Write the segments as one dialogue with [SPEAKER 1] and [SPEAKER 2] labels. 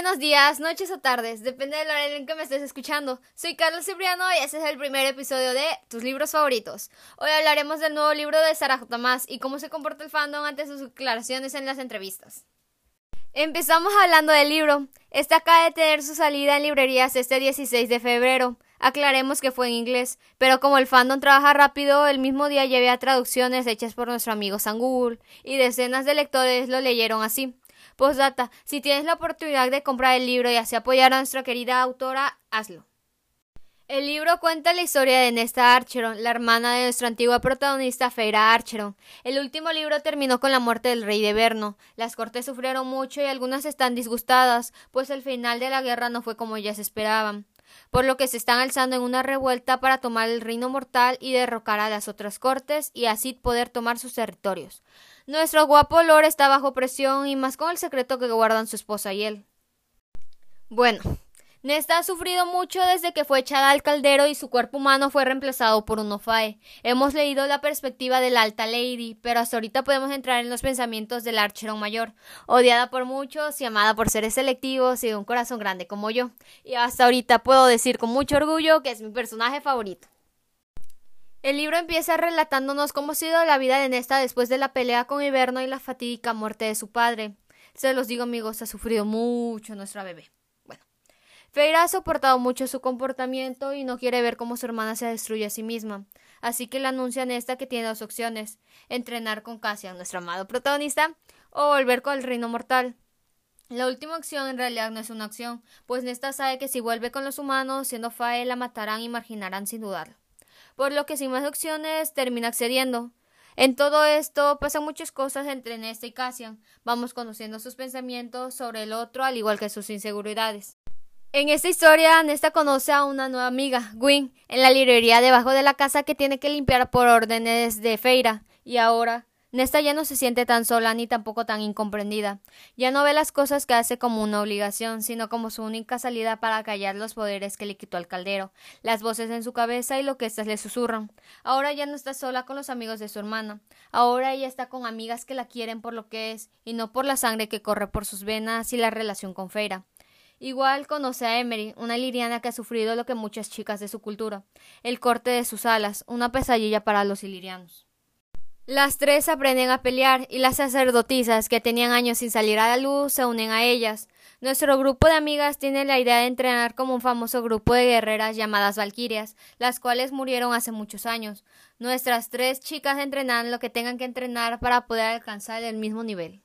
[SPEAKER 1] buenos días, noches o tardes, depende del horario en que me estés escuchando. Soy Carlos Cipriano y este es el primer episodio de Tus libros favoritos. Hoy hablaremos del nuevo libro de Sara J. Y cómo se comporta el fandom ante sus declaraciones en las entrevistas. Empezamos hablando del libro. Este acaba de tener su salida en librerías este 16 de febrero. Aclaremos que fue en inglés, pero como el fandom trabaja rápido, el mismo día llevé a traducciones hechas por nuestro amigo San Google, y decenas de lectores lo leyeron así. Postdata, si tienes la oportunidad de comprar el libro y así apoyar a nuestra querida autora, hazlo. El libro cuenta la historia de Nesta Archeron, la hermana de nuestra antigua protagonista Feira Archeron. El último libro terminó con la muerte del rey de Verno. Las cortes sufrieron mucho y algunas están disgustadas, pues el final de la guerra no fue como ellas esperaban por lo que se están alzando en una revuelta para tomar el reino mortal y derrocar a las otras cortes y así poder tomar sus territorios. Nuestro guapo Lord está bajo presión y más con el secreto que guardan su esposa y él. Bueno, Nesta ha sufrido mucho desde que fue echada al caldero y su cuerpo humano fue reemplazado por un Ofae. Hemos leído la perspectiva de la alta lady, pero hasta ahorita podemos entrar en los pensamientos del Archeron mayor, odiada por muchos y amada por seres selectivos y de un corazón grande como yo. Y hasta ahorita puedo decir con mucho orgullo que es mi personaje favorito. El libro empieza relatándonos cómo ha sido la vida de Nesta después de la pelea con Hiberno y la fatídica muerte de su padre. Se los digo amigos, ha sufrido mucho nuestra bebé. Bueno, Feira ha soportado mucho su comportamiento y no quiere ver cómo su hermana se destruye a sí misma. Así que le anuncia a Nesta que tiene dos opciones, entrenar con Cassian, nuestro amado protagonista, o volver con el reino mortal. La última opción en realidad no es una opción, pues Nesta sabe que si vuelve con los humanos, siendo Fae, la matarán y marginarán sin dudarlo por lo que sin más opciones termina accediendo. En todo esto pasan muchas cosas entre Nesta y Cassian. Vamos conociendo sus pensamientos sobre el otro, al igual que sus inseguridades. En esta historia, Nesta conoce a una nueva amiga, Gwyn, en la librería debajo de la casa que tiene que limpiar por órdenes de Feira, y ahora Nesta ya no se siente tan sola ni tampoco tan incomprendida. Ya no ve las cosas que hace como una obligación, sino como su única salida para callar los poderes que le quitó al caldero, las voces en su cabeza y lo que éstas le susurran. Ahora ya no está sola con los amigos de su hermana. Ahora ella está con amigas que la quieren por lo que es, y no por la sangre que corre por sus venas y la relación con Feira. Igual conoce a Emery, una liriana que ha sufrido lo que muchas chicas de su cultura, el corte de sus alas, una pesadilla para los ilirianos. Las tres aprenden a pelear y las sacerdotisas que tenían años sin salir a la luz se unen a ellas. Nuestro grupo de amigas tiene la idea de entrenar como un famoso grupo de guerreras llamadas Valquirias, las cuales murieron hace muchos años. Nuestras tres chicas entrenan lo que tengan que entrenar para poder alcanzar el mismo nivel.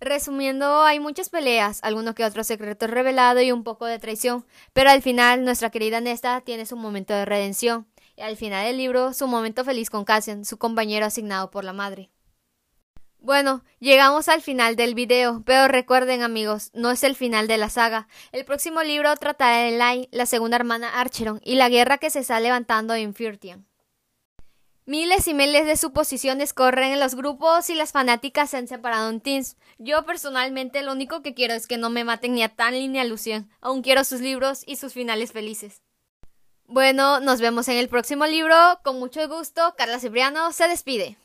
[SPEAKER 1] Resumiendo, hay muchas peleas, alguno que otro secreto revelado y un poco de traición, pero al final nuestra querida Nesta tiene su momento de redención al final del libro su momento feliz con Cassian, su compañero asignado por la madre. Bueno, llegamos al final del video, pero recuerden amigos, no es el final de la saga. El próximo libro tratará de Lai, la segunda hermana Archeron, y la guerra que se está levantando en Firtian. Miles y miles de suposiciones corren en los grupos y las fanáticas se han separado en teams. Yo personalmente lo único que quiero es que no me maten ni a Tan ni a Lucien. Aún quiero sus libros y sus finales felices. Bueno, nos vemos en el próximo libro. Con mucho gusto, Carla Cipriano se despide.